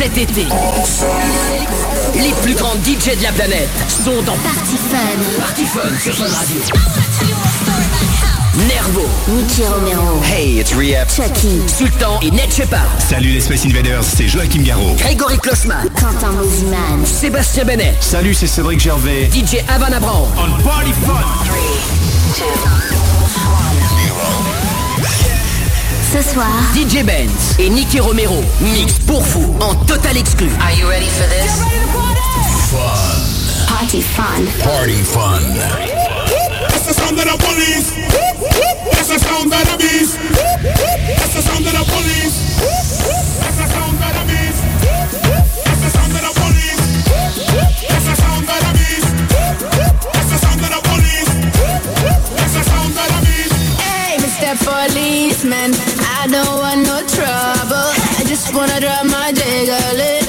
Cet été, les plus grands DJ de la planète sont dans Party Fun. Party Fun sur Fun Radio. Nervo, Nicky Romero. Hey, it's Rehab. Chucky. Sultan et Ned Shepard. Salut les Space Invaders, c'est Joachim Garraud. Grégory Klossman, Quentin Moziman. Sébastien Benet, Salut, c'est Cédric Gervais. DJ Havana Brown. On Party Fun. Ce soir, DJ Benz et Nicky Romero mix pour vous en total exclu. Are you ready for this? Party Fun. Party Fun. That's the sound of the police. That's the sound of the beast. That's the sound of the police. That's the sound of the beast. That's the sound of the police. That's the sound of the beast. That's the sound of the police. That's the sound of the beast. Hey, Mr. Policeman, I don't want no trouble. I just wanna drop my jiggle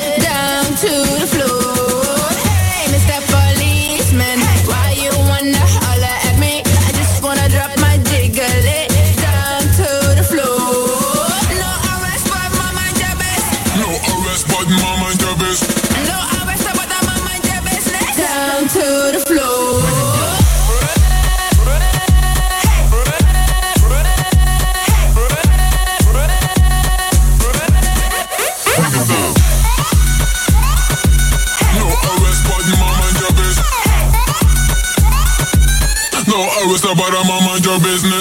business.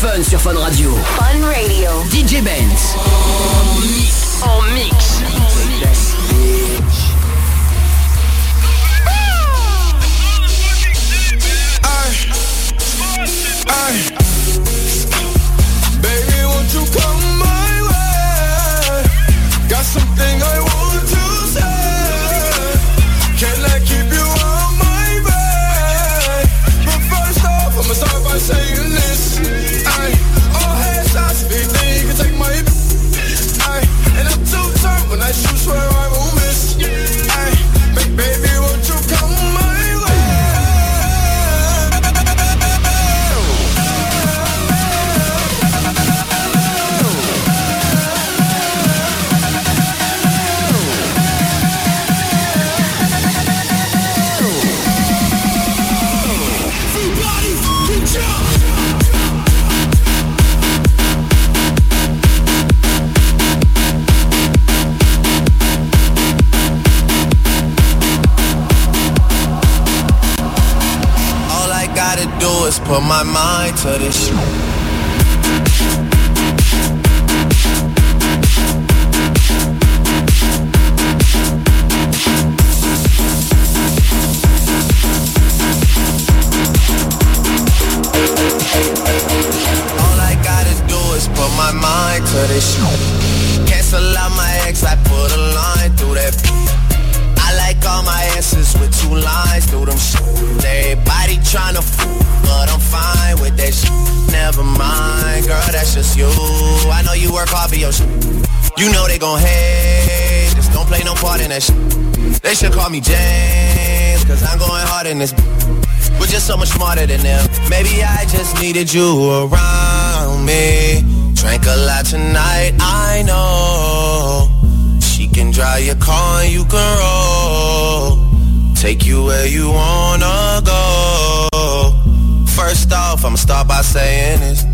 Fun sur Fun Radio. Fun Radio. DJ Benz. En mix. Ay. To this put my mind to this. Cancel out my ex, I put a line through that. All my answers with two lines through them shit. Everybody tryna f, but I'm fine with that shit. Never mind, girl, that's just you. I know you work hard for your shit. You know they gon' hate, just don't play no part in that shit. They should call me James, cause I'm going hard in this. We're just so much smarter than them. Maybe I just needed you around me. Drank a lot tonight, I know. She can drive your car and you can roll. Take you where you wanna go. First off, I'ma start by saying this.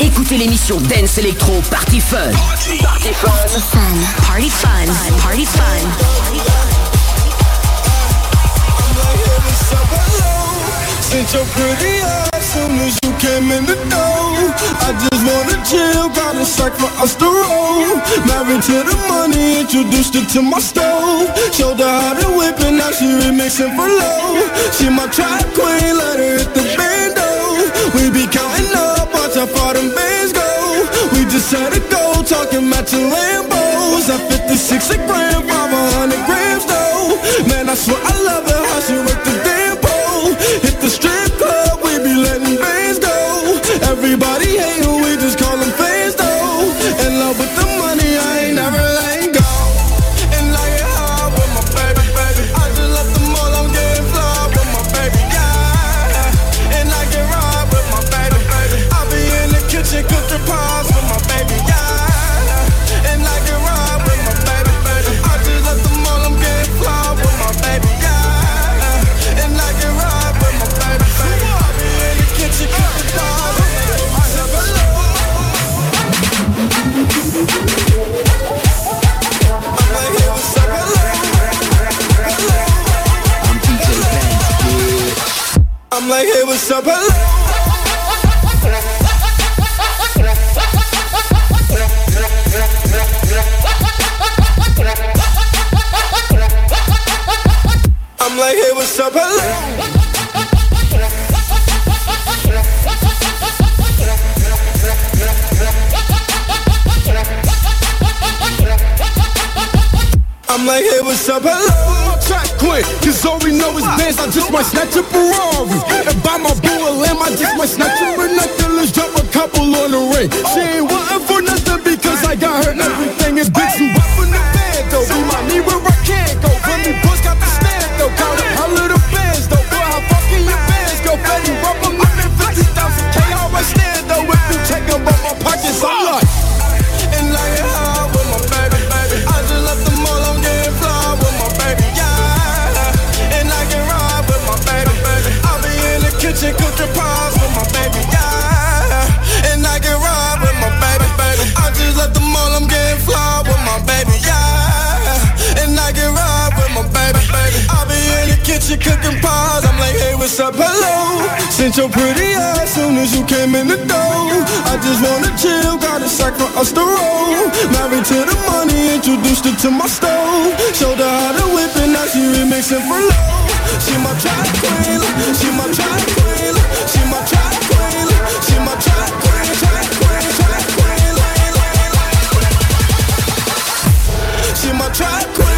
Écoutez l'émission Dance Electro Party Fun. Party Fun. fun. Party fun. Party fun. Since your pretty ass soon as you came in the door I just wanna chill, got a sack for us to roll Married to the money, introduced her to my stove Showed her how to whip and now she remixing for low She my trap queen, let her hit the bando We be counting up, watch how far them bands go. We just had a go, talking matching Lambos. At 56 a gram, 500 grams what's up, hello I'm like, hey, what's up, hello I'm like, hey, what's up, hello? Track cause all we know is bands, I just might snatch a Ferrari. On the what's up, hello? Sent your pretty ass soon as you came in the door. I just wanna chill, got a sack for us to roll. Married to the money, introduced her to my stove. Showed her how to whip and now she remixing for low. She my track queen, she my track queen, she my track queen, she my track queen, track queen, track queen, She my track queen.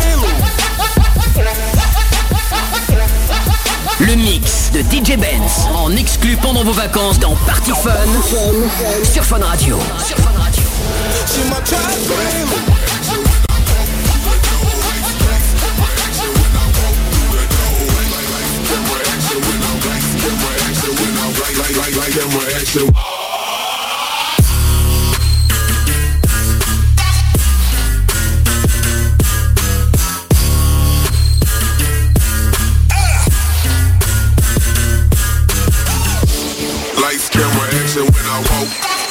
Le mix de DJ Benz en exclu pendant vos vacances dans Party Fun sur Fun Radio. dancing when I walk.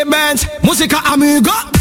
Entertainment, Musiker Amigo.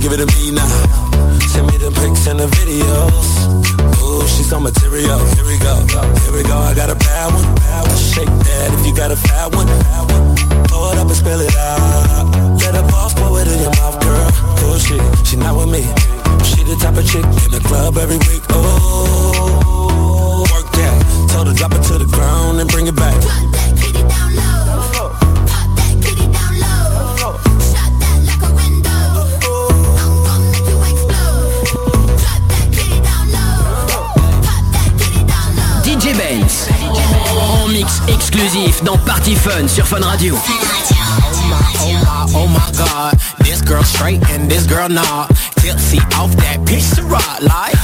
Give it to me, now. Send me the pics and the videos. Ooh, she's on material. Here we go. Here we go. I got a bad one. Shake that if you got a fat one. Pour it up and spill it out. Let her boss pour it in your mouth, girl. Cool shit. She not with me. She the type of chick in the club every week. Oh, work that. Told her drop it to the ground and bring it back. Exclusif dans Party Fun sur Fun Radio. Oh my, oh my, oh my god This girl straight and this girl not. Tipsy off that of rock like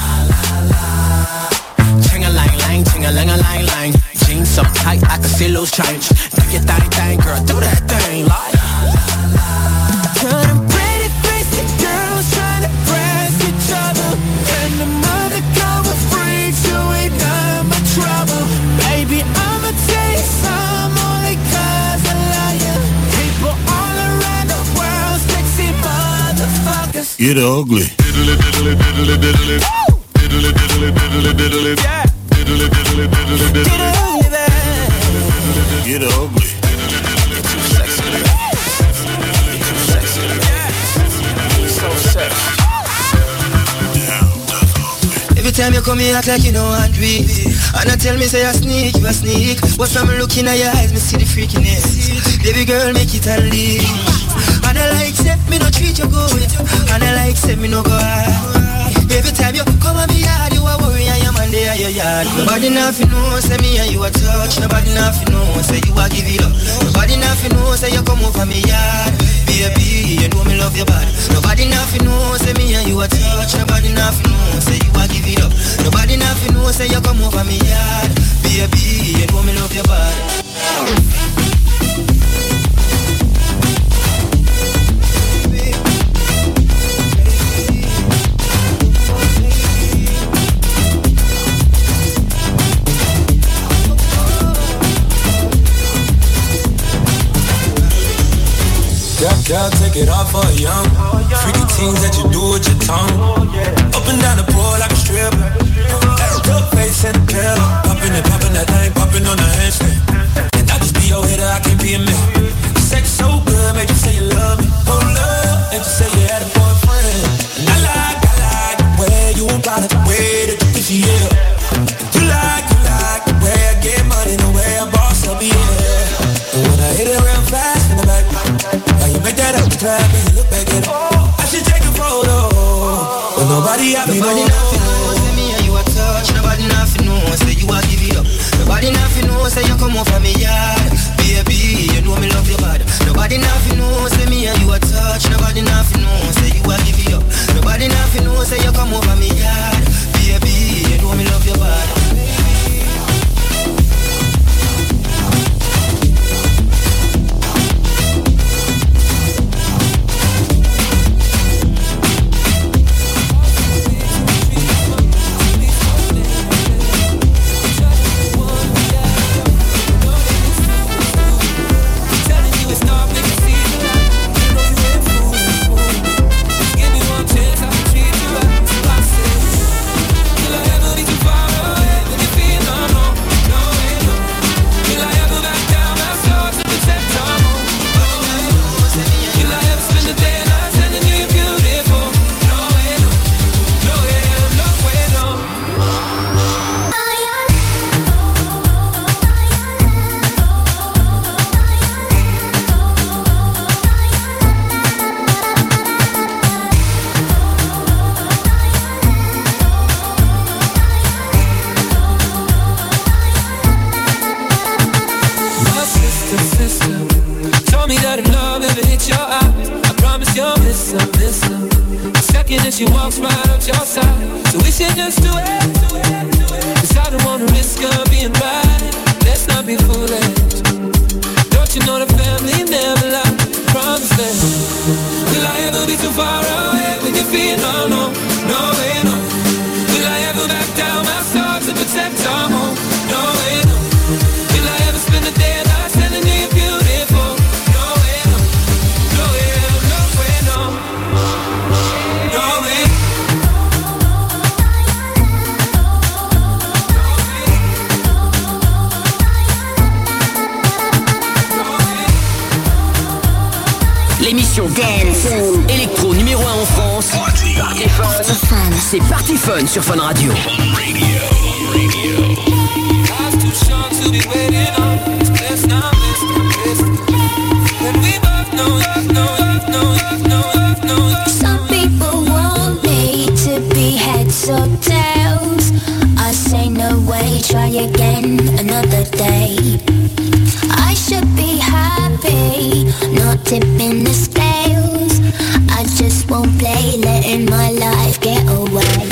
Ching-a-lang-lang, ching-a-lang-a-lang-lang. Jeans so tight I can see loose change. Do your thing, thing, girl, do that thing like Get ugly. Yeah. Get ugly, baby. Get ugly. Every time you come here act like you know do it And I tell me say I sneak, you a sneak What's from looking at your eyes, me see the freakiness Baby girl, make it a leave And I like say, me no treat you good. And I like say, me no go hard Every time you come at me yard, you a worry your man there at your yard. Nobody nothing know, say me and you a touch. Nobody nothing know, say you a give it up. Nobody nothing know, say you come over me yard. Baby, you know me love your body Nobody nothing know, say me and you a touch. Nobody nothing know, say you a give it up. Nobody nothing know, say you come over me yard. Baby, you know me love your body Girl, take it off for a young. Freaky things that you do with your tongue. Up and down the pole like a stripper. Had a real face and a pillow. Popping and popping that thing, popping on the handstand. And I just be your hitter, I can't be a man. Sex so good, made you say you love me. Oh, love, and you say you had a boyfriend. And I like, I like the way you about it, the way that you push it, yeah. oh, I should take a photo. Nobody know. Me and you touch. Nobody you give it up. Nobody you come over me yard, baby. You know me love you bad. Nobody me and you touch. Nobody you give it up. Nobody you come over yard, baby. You know me love you bad. another day. I should be happy, not tipping the scales. I just won't play, letting my life get away.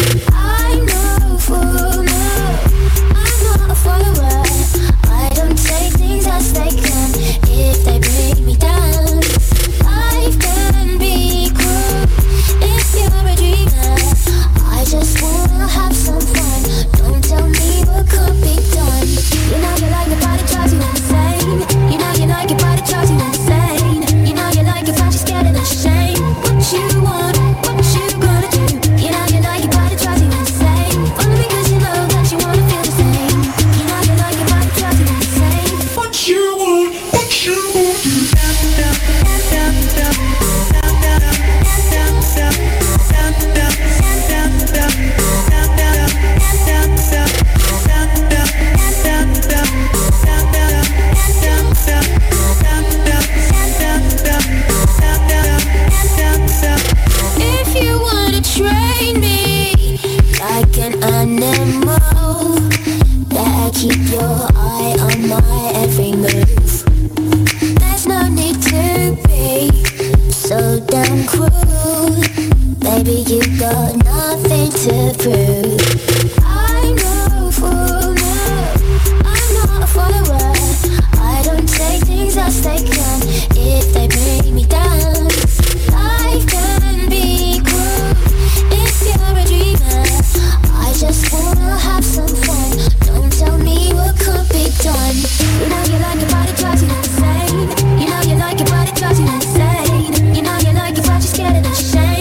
and the shade.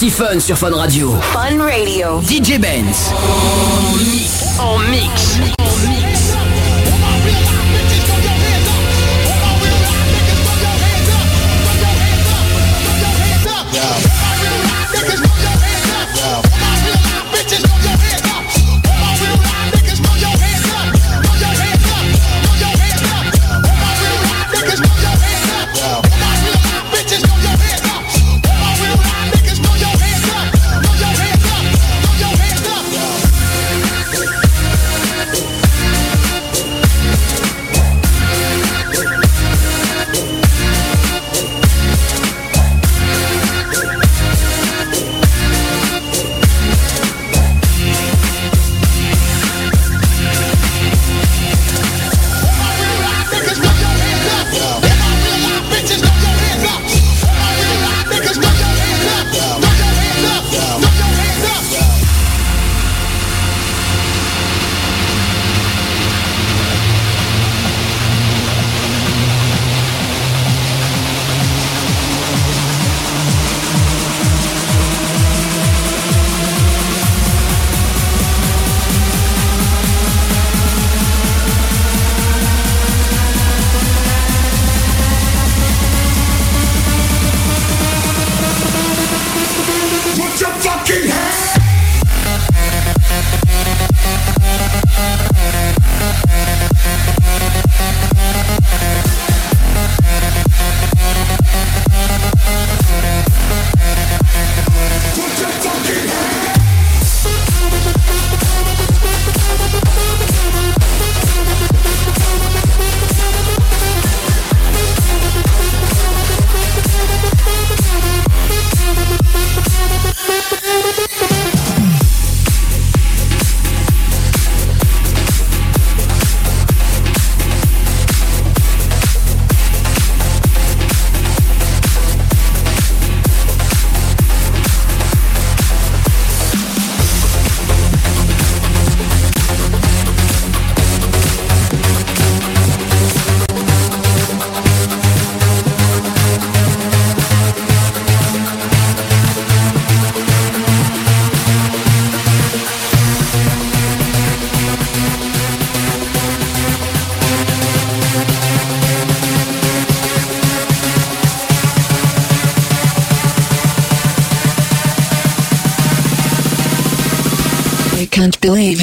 Party Fun sur Fun Radio. Fun Radio. DJ Benz. En mix. En mix. believe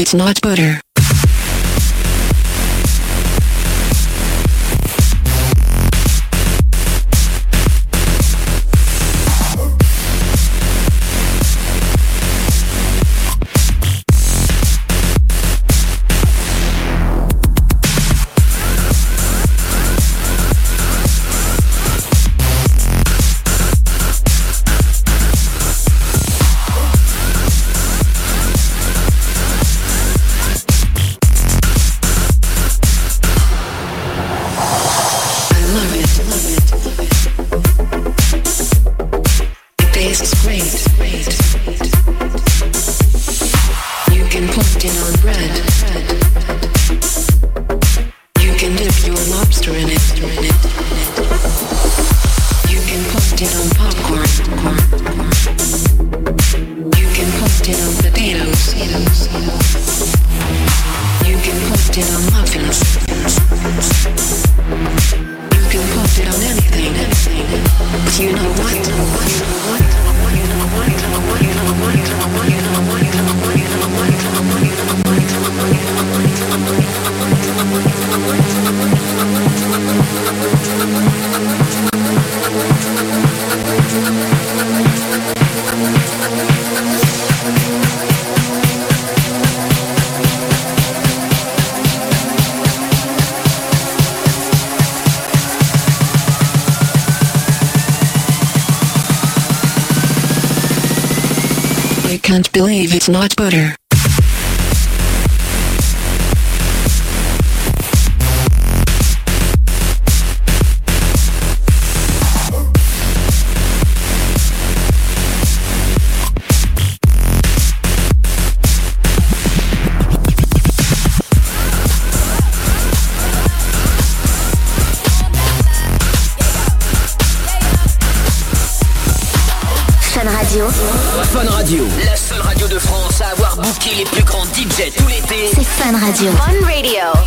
it's not butter. Not. C'est Fun Fun Radio. Fun Radio.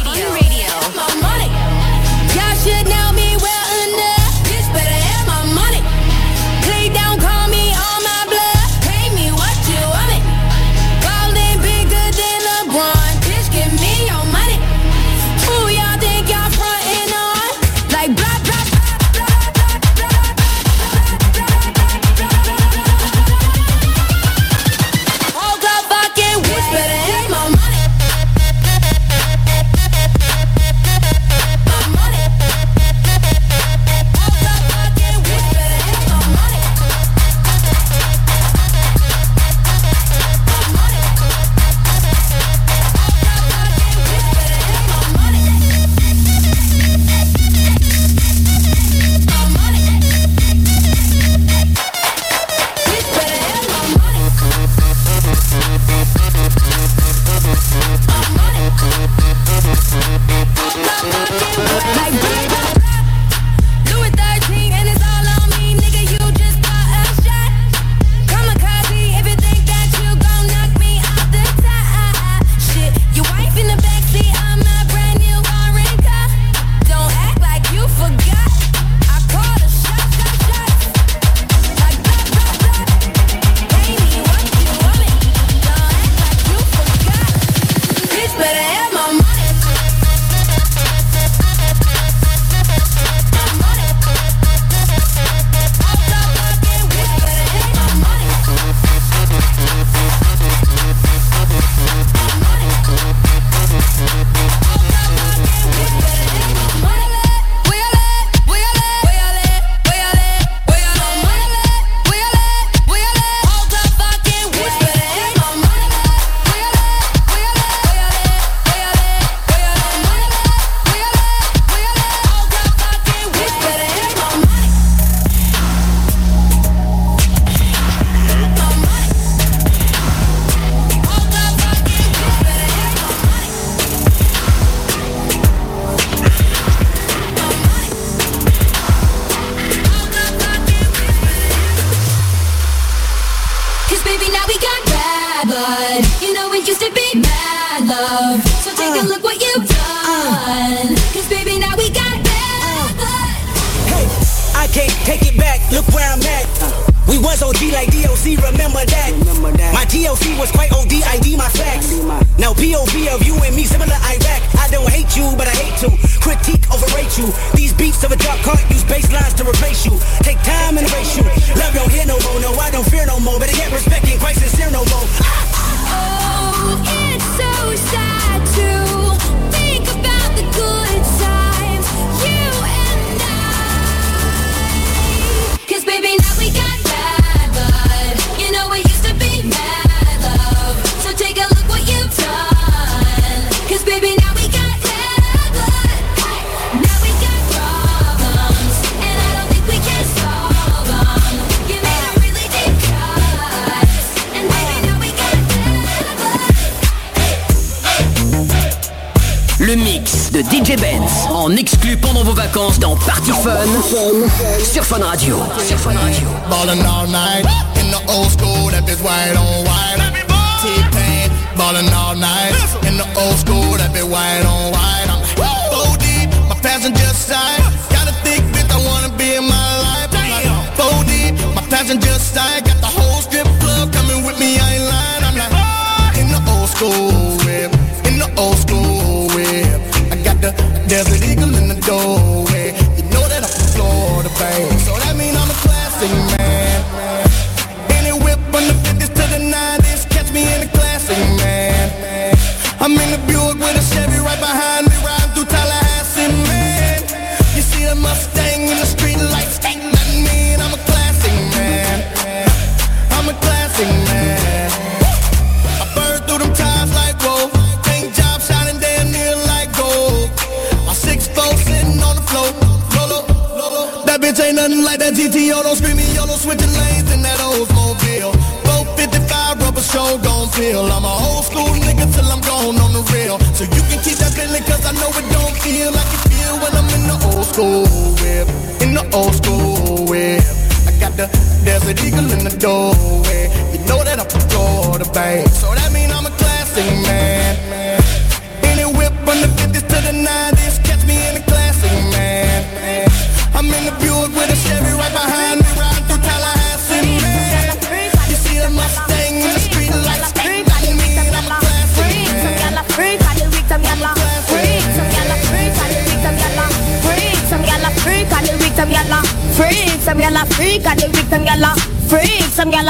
ballin' all night. In the old school, that be white on white. I'm like, four deep, my passenger side. Got a thick bitch I wanna be in my life. I'm like, four deep, my passenger side.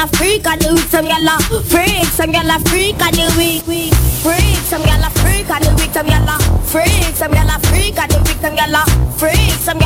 Some yalla. Freak, I do weak, some yalla. Freak, some yalla. Freak, I do weak, weak. Freak, some yalla. Freak, I do weak, some yalla. Freak, some yalla. Freak, I do weak, some yalla. Freak, some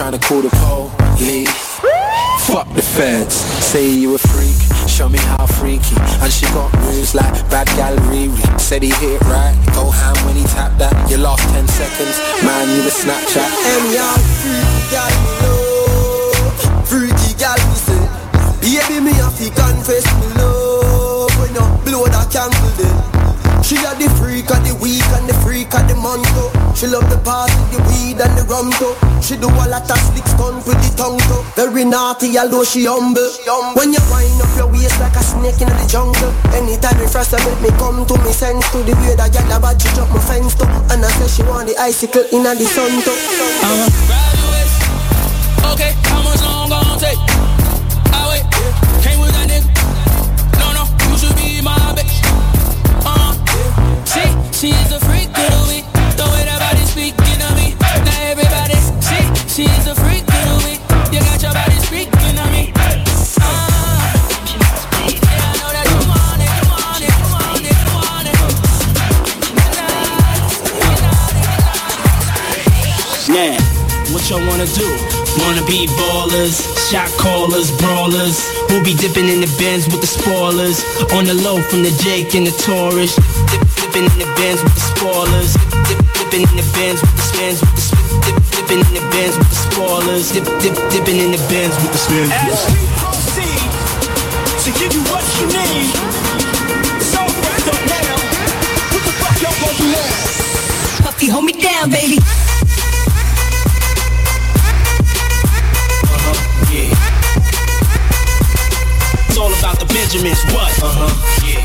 trying to call the police. Fuck the feds, say you a freak, show me how freaky. And she got moves like bad gal Riri. Said he hit it right, go ham when he tapped that. You lost 10 seconds, man, you a Snapchat. And y'all freaky She love the party, the weed and the rum too. She do a lot of slick stunt with the tongue too. Very naughty although she humble. When you wind up your waist like a snake in the jungle. Anytime you first make me come to me sense to the way that y'all about to jump my fence too. And I say she want the icicle in the sun too. Waist. Okay, how much long gon' take? Wanna do? Wanna be ballers, shot callers, brawlers. We'll be dipping in the bins with the spoilers. On the low from the Jake and the Taurus. Dip, dipping in the bins with the spoilers. Dip, dipping in the bins with the spins with the sp- dip, dipping in the bins with the spoilers. Dip, dip, dipping in the bins with the spins. As we proceed to give you what you need. So wrapped up now. What the fuck y'all gonna do now? Puffy, hold me down, baby. About the Benjamins, what? Uh-huh. Yeah.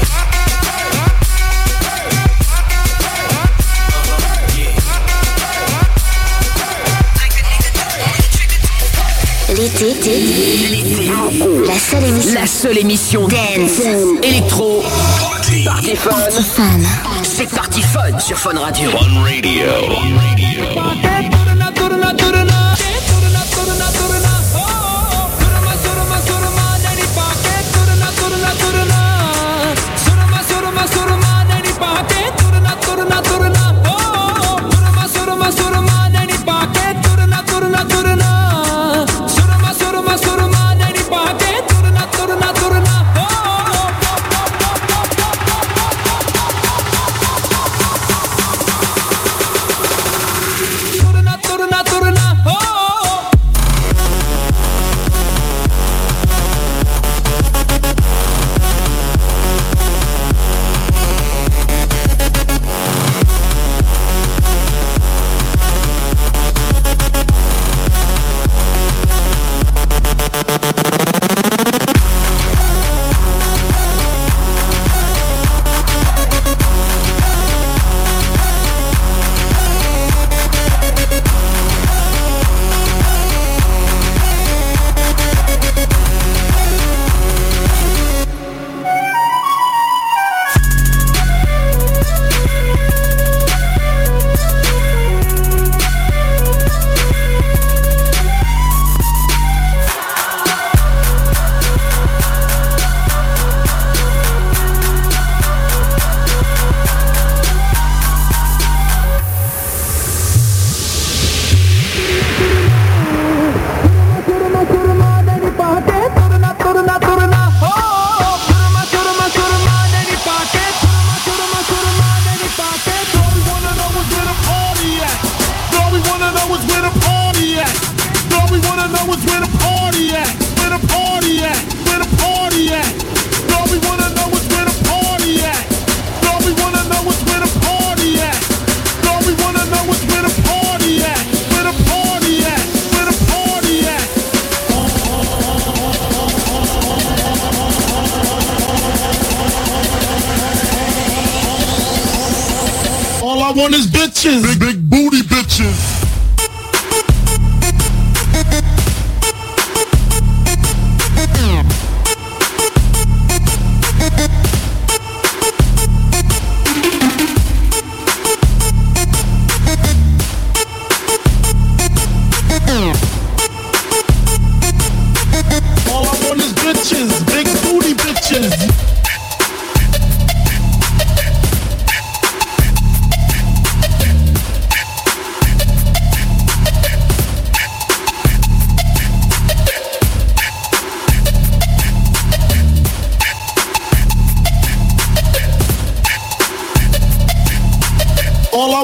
L'été, la seule émission. La seule émission Dance. électro Party Fun. Party Fun. C'est Party Fun sur Fun Radio. Fun Radio.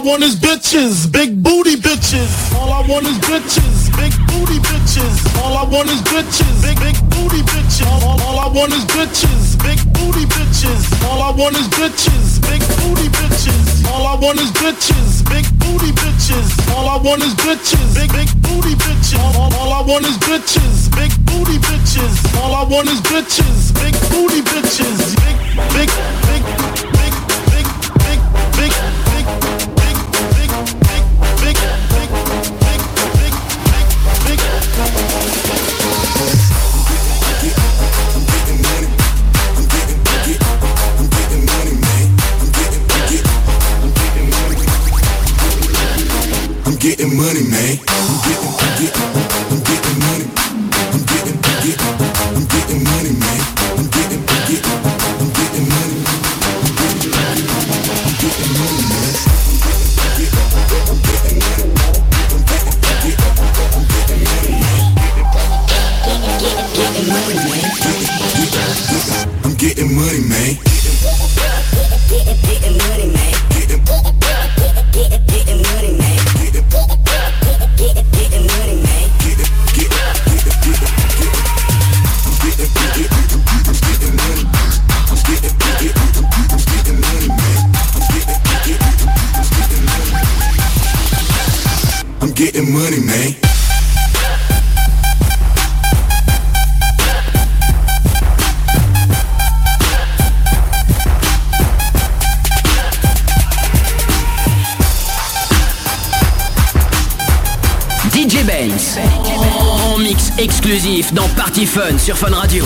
Want is bitches, big booty bitches. All I want is bitches, big booty bitches. All I want is bitches, big big booty bitches. All, all, I want is bitches, big booty bitches. All I want is bitches, big booty bitches. All I want is bitches, big booty bitches. All I want is bitches, big big booty bitches. All, all, I want is bitches, big booty bitches. All I want is bitches, big booty bitches. Big big big big money, man. Getting money, man. DJ Benz. En mix exclusif dans Party Fun sur Fun Radio.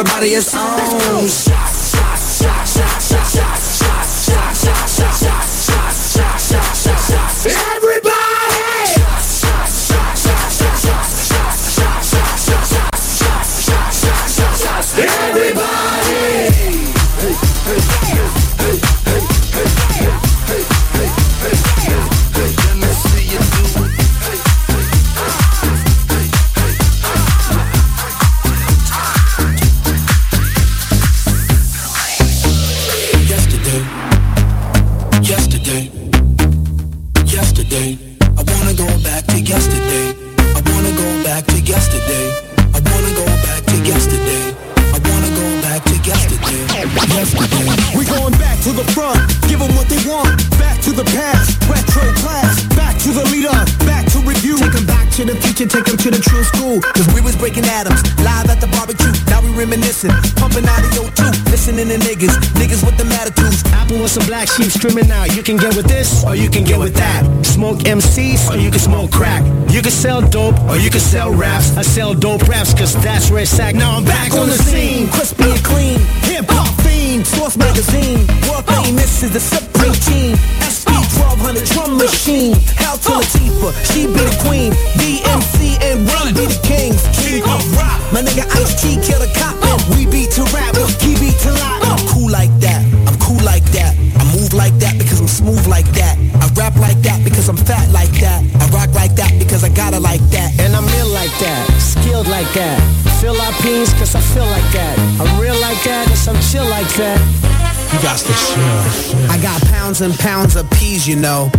Everybody is on. Sheep streaming out. You can get with this, or you can get with that. Smoke MCs, or you can smoke crack. You can sell dope, or you can sell raps. I sell dope raps, cause that's where it's at. Now I'm back on the scene, crispy and clean. Hip hop fiend, Source Magazine. World oh. famous is the Supreme Team. SP 1200 drum machine. Hell to Latifah, she be the queen. DMC and Run be the kings. King of rock. My nigga Ice T kill the cop. And we beat to rap, key beat to lie. Like that because I'm smooth like that. I rap like that because I'm fat like that. I rock like that because I got it like that. And I'm ill like that. Skilled like that. Philippines cause I feel like that. I'm real like that cause I'm chill like that. You got to chill. I got pounds and pounds of peas, you know.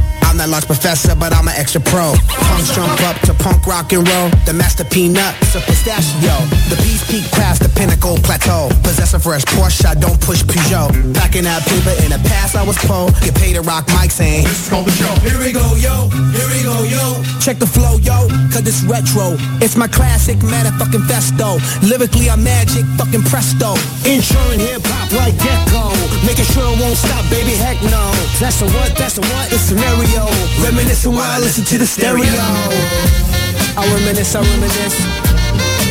Not large professor, but I'm an extra pro. Punks jump up to punk rock and roll. The master peanut, a pistachio. The peace peak past the pinnacle plateau. Possess a fresh Porsche, I don't push Peugeot. Packing out paper in the past, I was po. Get paid to rock mics saying, This is called the show. Here we go, yo. Here we go, yo. Check the flow, yo, cause it's retro. It's my classic motherfucking festo. Lyrically, I'm magic, fucking presto. Insuring hip hop like gecko. Making sure it won't stop, baby, heck no. That's the what, that's the what, it's scenario. Reminiscing while I listen to the stereo. I reminisce, I reminisce.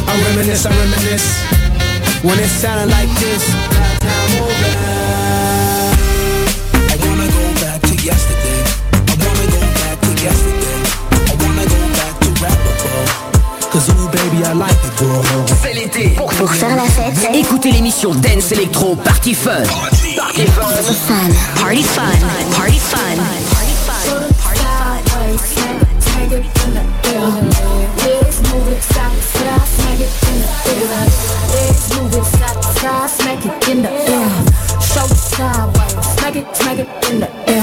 I reminisce, I reminisce. When it sounded like this, last time over. I wanna go back to yesterday. I wanna go back to yesterday. I wanna go back to rapper, bro. Cause ooh, baby, I like it, bro. C'est l'été. Pour, faire la fête, écoutez l'émission Dance Electro Party Fun. Party Fun. Fun. Party fun. Party fun. Party fun. Take it in the air. Smack it in the air. Smack it in the air. Sideways, smack it, smack it in the air.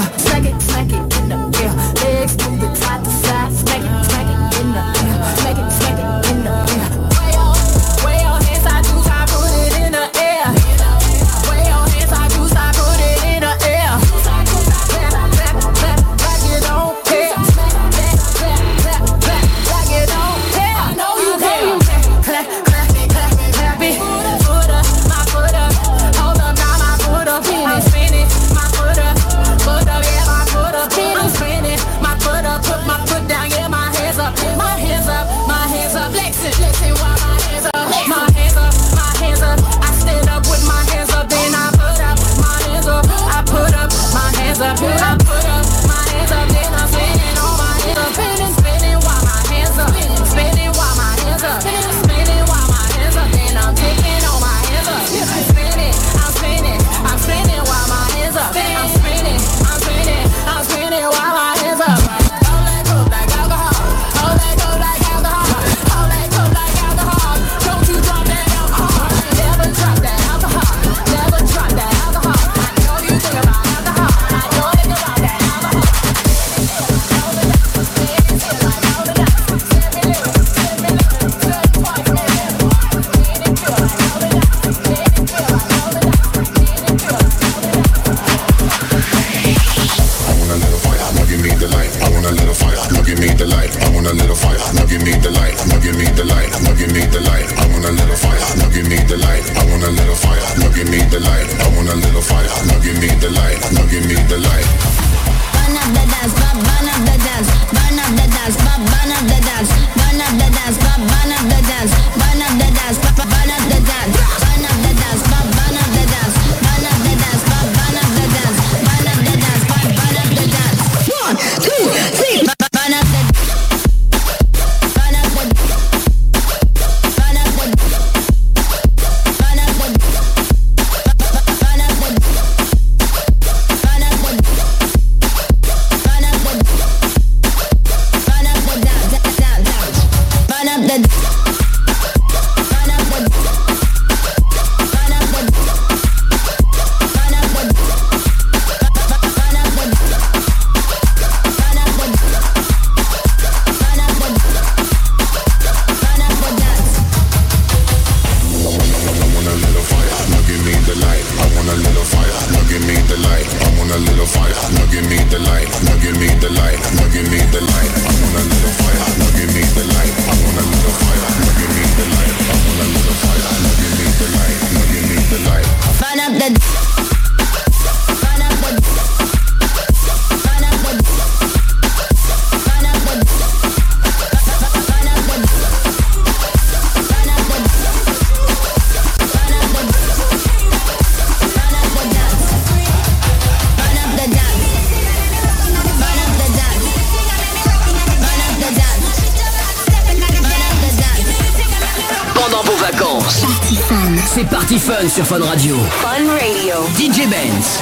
fun sur Fun Radio. Fun Radio. DJ Benz.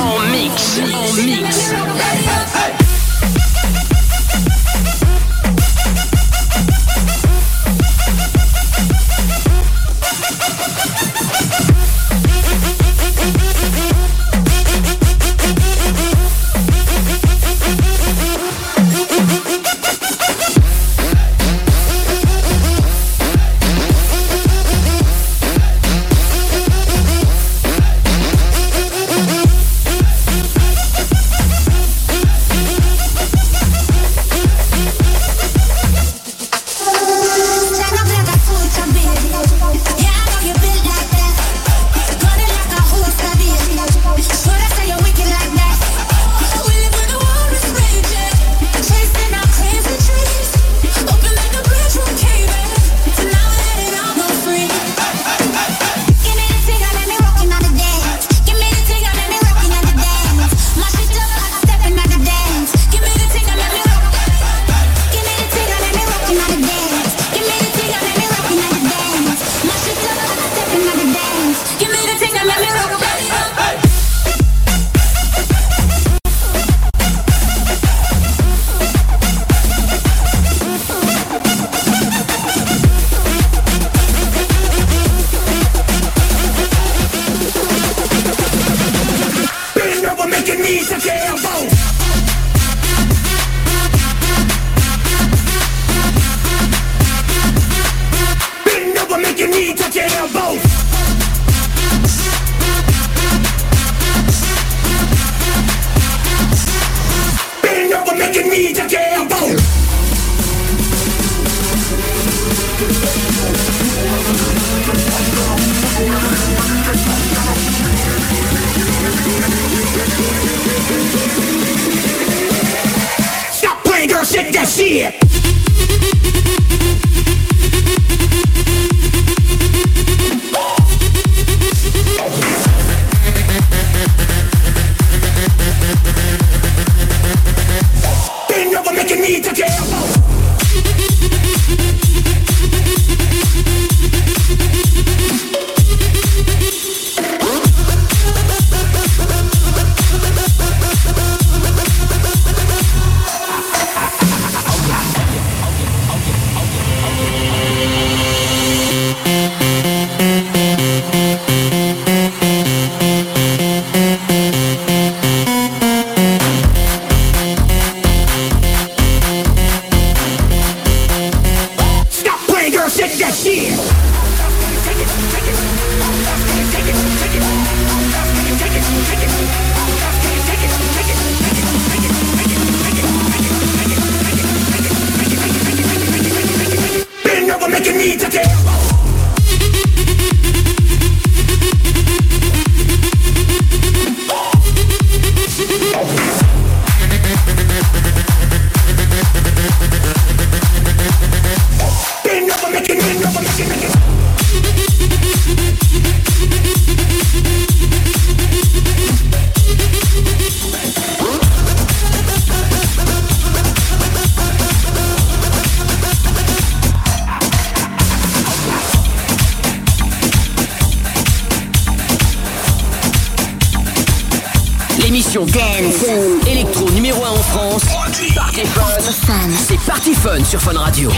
En mix. Mix. need to get émission Dance. Électro numéro 1 en France. Party, Fun. C'est Party Fun sur Fun Fun Radio.